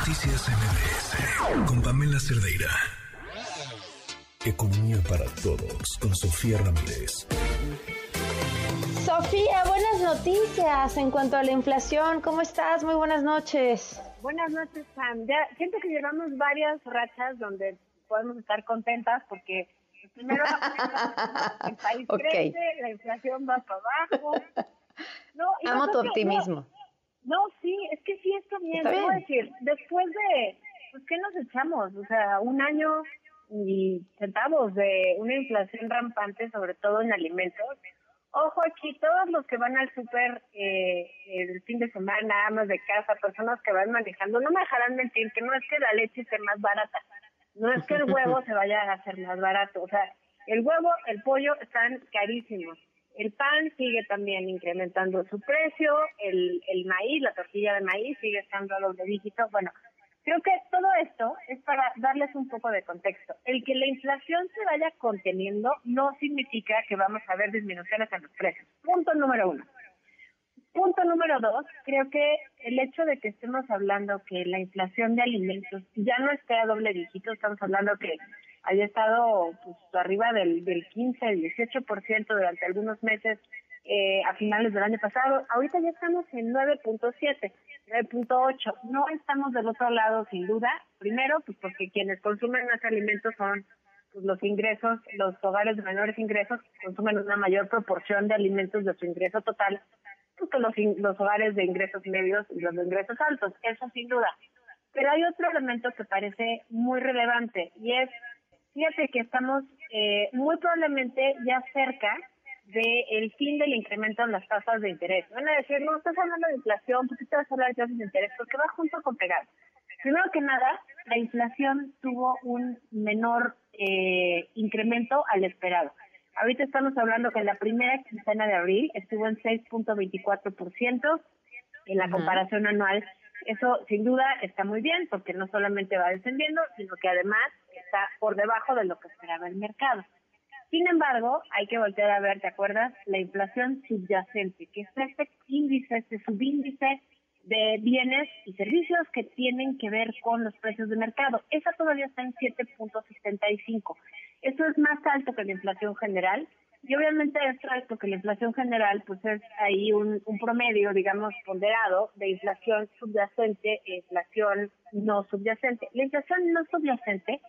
Noticias MBS con Pamela Cerdeira. Economía para todos con Sofía Ramírez. Sofía, buenas noticias en cuanto a la inflación. ¿Cómo estás? Muy buenas noches. Buenas noches, Sam. Ya siento que llevamos varias rachas donde podemos estar contentas porque primero el país crece, la inflación va para abajo. No, Amo tu optimismo. No, sí, es que sí está bien. Está bien. decir, después de, pues, ¿qué nos echamos? O sea, un año y centavos de una inflación rampante, sobre todo en alimentos. Ojo aquí, todos los que van al súper eh, el fin de semana, amas de casa, personas que van manejando, no me dejarán mentir que no es que la leche esté más barata, no es que el huevo se vaya a hacer más barato, o sea, el huevo, el pollo están carísimos. El pan sigue también incrementando su precio, el, el maíz, la tortilla de maíz sigue estando a los de. Bueno, creo que todo esto es para darles un poco de contexto. El que la inflación se vaya conteniendo no significa que vamos a ver disminuciones en los precios. Punto número uno. Punto número dos, creo que el hecho de que estemos hablando que la inflación de alimentos ya no esté a doble dígito, estamos hablando que haya estado pues, arriba del, del 15, 18% durante algunos meses eh, a finales del año pasado. Ahorita ya estamos en 9.7, 9.8. No estamos del otro lado, sin duda. Primero, pues porque quienes consumen más alimentos son pues, los ingresos, los hogares de menores ingresos consumen una mayor proporción de alimentos de su ingreso total pues, que los, los hogares de ingresos medios y los de ingresos altos. Eso sin duda. Pero hay otro elemento que parece muy relevante y es Fíjate que estamos eh, muy probablemente ya cerca del fin del incremento en las tasas de interés. Van a decir, no, estás hablando de inflación, ¿por qué te vas a hablar de tasas de interés? Porque va junto con pegar. Primero que nada, la inflación tuvo un menor eh, incremento al esperado. Ahorita estamos hablando que en la primera quincena de abril estuvo en 6.24%, en la comparación anual eso sin duda está muy bien porque no solamente va descendiendo, sino que además está por debajo de lo que esperaba el mercado. Sin embargo, hay que voltear a ver, ¿te acuerdas? La inflación subyacente, que es este índice, este subíndice de bienes y servicios que tienen que ver con los precios de mercado. Esa todavía está en 7.75. Eso es más alto que la inflación general y obviamente esto es porque la inflación general pues es ahí un, un promedio, digamos, ponderado de inflación subyacente e inflación no subyacente. La inflación no subyacente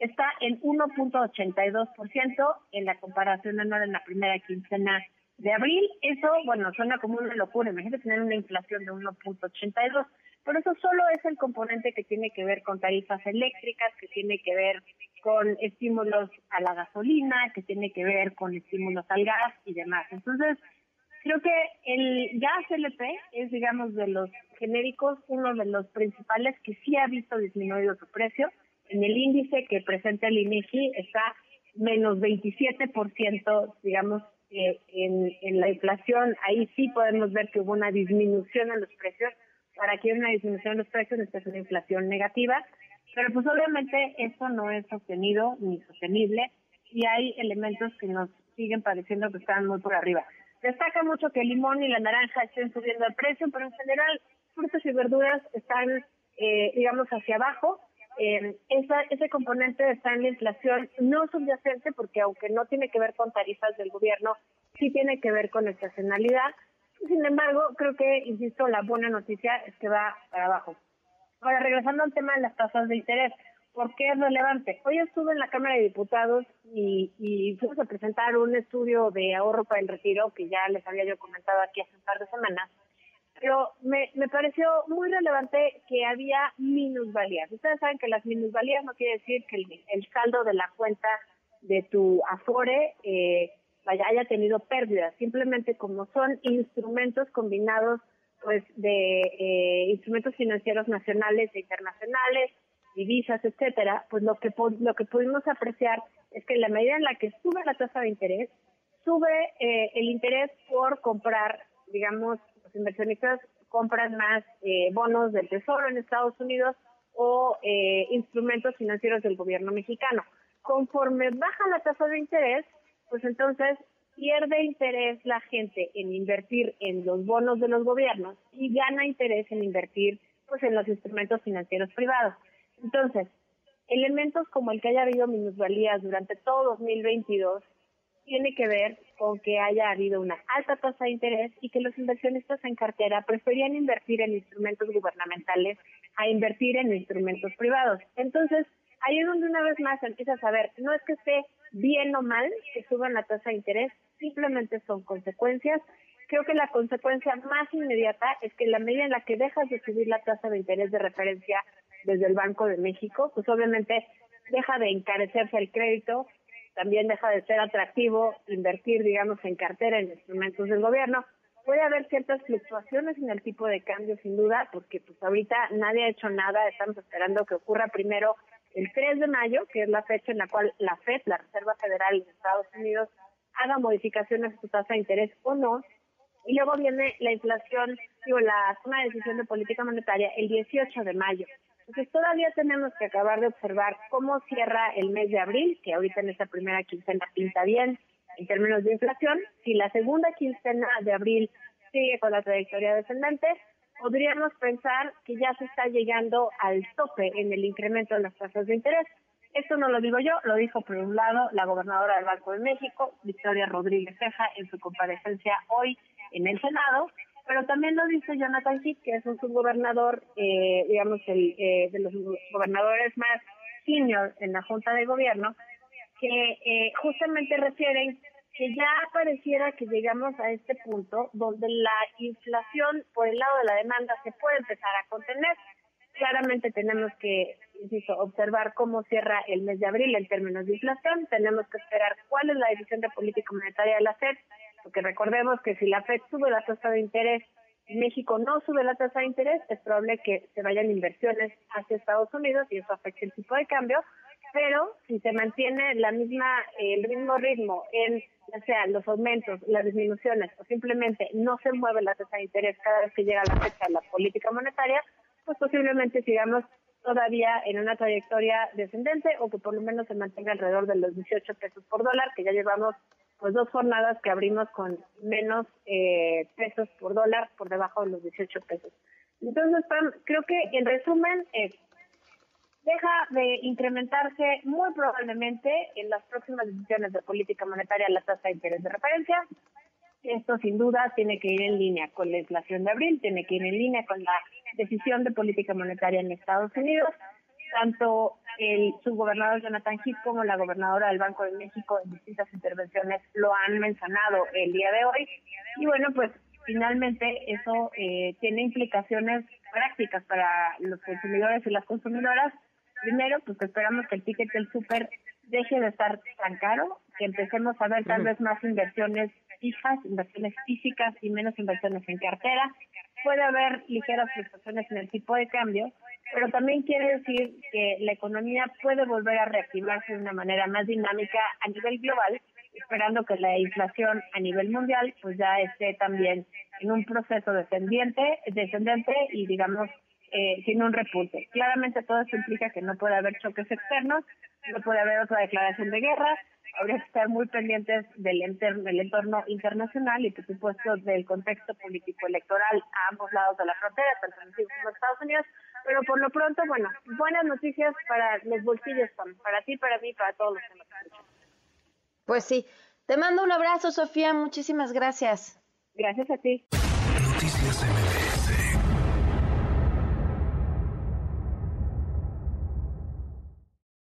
está en 1.82% en la comparación anual en la primera quincena de abril. Eso, bueno, suena como una locura. Imagínate tener una inflación de 1.82. Pero eso solo es el componente que tiene que ver con tarifas eléctricas, que tiene que ver con estímulos a la gasolina, que tiene que ver con estímulos al gas y demás. Entonces, creo que el gas LP es, digamos, de los genéricos, uno de los principales que sí ha visto disminuido su precio. En el índice que presenta el INEGI está menos 27%, digamos, eh, en, la inflación. Ahí sí podemos ver que hubo una disminución en los precios. Para que haya una disminución en los precios, es una inflación negativa pero pues obviamente eso no es sostenido ni sostenible y hay elementos que nos siguen pareciendo que están muy por arriba. Destaca mucho que el limón y la naranja estén subiendo el precio, pero en general frutas y verduras están, eh, digamos, hacia abajo. Eh, esa, ese componente está en la inflación no subyacente porque aunque no tiene que ver con tarifas del gobierno, sí tiene que ver con estacionalidad. Sin embargo, creo que, insisto, la buena noticia es que va para abajo. Ahora, regresando al tema de las tasas de interés, ¿por qué es relevante? Hoy estuve en la Cámara de Diputados y, fuimos a presentar un estudio de ahorro para el retiro, que ya les había yo comentado aquí hace un par de semanas, pero me, me pareció muy relevante que había minusvalías. Ustedes saben que las minusvalías no quiere decir que el, saldo de la cuenta de tu Afore eh, haya tenido pérdidas, simplemente como son instrumentos combinados pues de eh, instrumentos financieros nacionales e internacionales, divisas, etcétera, pues lo que lo que pudimos apreciar es que en la medida en la que sube la tasa de interés, sube eh, el interés por comprar, digamos, los inversionistas compran más eh, bonos del Tesoro en Estados Unidos o instrumentos financieros del gobierno mexicano. Conforme baja la tasa de interés, pues entonces pierde interés la gente en invertir en los bonos de los gobiernos y gana interés en invertir pues en los instrumentos financieros privados. Entonces, elementos como el que haya habido minusvalías durante todo 2022 tiene que ver con que haya habido una alta tasa de interés y que los inversionistas en cartera preferían invertir en instrumentos gubernamentales a invertir en instrumentos privados. Entonces, ahí es donde una vez más empiezas a ver, no es que esté bien o mal que suban la tasa de interés, simplemente son consecuencias. Creo que la consecuencia más inmediata es que la medida en la que dejas de subir la tasa de interés de referencia desde el Banco de México, pues obviamente deja de encarecerse el crédito, también deja de ser atractivo invertir, digamos, en cartera, en instrumentos del gobierno. Puede haber ciertas fluctuaciones en el tipo de cambio, sin duda, porque pues ahorita nadie ha hecho nada, estamos esperando que ocurra primero el 3 de mayo, que es la fecha en la cual la FED, la Reserva Federal de Estados Unidos, haga modificaciones a su tasa de interés o no, y luego viene la inflación, digo, la de decisión de política monetaria el 18 de mayo. Entonces todavía tenemos que acabar de observar cómo cierra el mes de abril, que ahorita en esta primera quincena pinta bien en términos de inflación. Si la segunda quincena de abril sigue con la trayectoria descendente, podríamos pensar que ya se está llegando al tope en el incremento de las tasas de interés. Esto no lo digo yo, lo dijo por un lado la gobernadora del Banco de México, Victoria Rodríguez Ceja, en su comparecencia hoy en el Senado, pero también lo dice Jonathan Heath, que es un subgobernador, eh, digamos, el, eh, de los gobernadores más senior en la Junta de Gobierno, que eh, justamente refieren que ya pareciera que llegamos a este punto donde la inflación por el lado de la demanda se puede empezar a contener. Claramente tenemos que, insisto, observar cómo cierra el mes de abril en términos de inflación. Tenemos que esperar cuál es la decisión de política monetaria de la FED porque recordemos que si la FED sube la tasa de interés México no sube la tasa de interés, es probable que se vayan inversiones hacia Estados Unidos y eso afecte el tipo de cambio, pero si se mantiene la misma el mismo ritmo en ya sea los aumentos, las disminuciones o simplemente no se mueve la tasa de interés cada vez que llega la fecha de la política monetaria, pues posiblemente sigamos todavía en una trayectoria descendente o que por lo menos se mantenga alrededor de los 18 pesos por dólar, que ya llevamos pues dos jornadas que abrimos con menos eh, pesos por dólar por debajo de los 18 pesos. Entonces, creo que en resumen es, deja de incrementarse muy probablemente en las próximas decisiones de política monetaria la tasa de interés de referencia. Esto sin duda tiene que ir en línea con la inflación de abril, tiene que ir en línea con la decisión de política monetaria en Estados Unidos tanto el subgobernador Jonathan Heath como la gobernadora del Banco de México en distintas intervenciones lo han mencionado el día de hoy. Y bueno, pues finalmente eso eh, tiene implicaciones prácticas para los consumidores y las consumidoras. Primero, pues esperamos que el ticket del súper deje de estar tan caro, que empecemos a ver tal vez más inversiones fijas, inversiones físicas y menos inversiones en cartera. Puede haber ligeras fluctuaciones en el tipo de cambio, pero también quiere decir que la economía puede volver a reactivarse de una manera más dinámica a nivel global, esperando que la inflación a nivel mundial pues ya esté también en un proceso descendiente, descendente y digamos eh, sin un repunte. Claramente todo esto implica que no puede haber choques externos, no puede haber otra declaración de guerra, habría que estar muy pendientes del, entorno internacional y por supuesto del contexto político electoral a ambos lados de la frontera, tanto en Estados Unidos, pero por lo pronto, bueno, buenas noticias para los bolsillos, para ti, para mí, para todos los que nos escuchan. Pues sí. Te mando un abrazo, Sofía. Muchísimas gracias. Gracias a ti. Noticias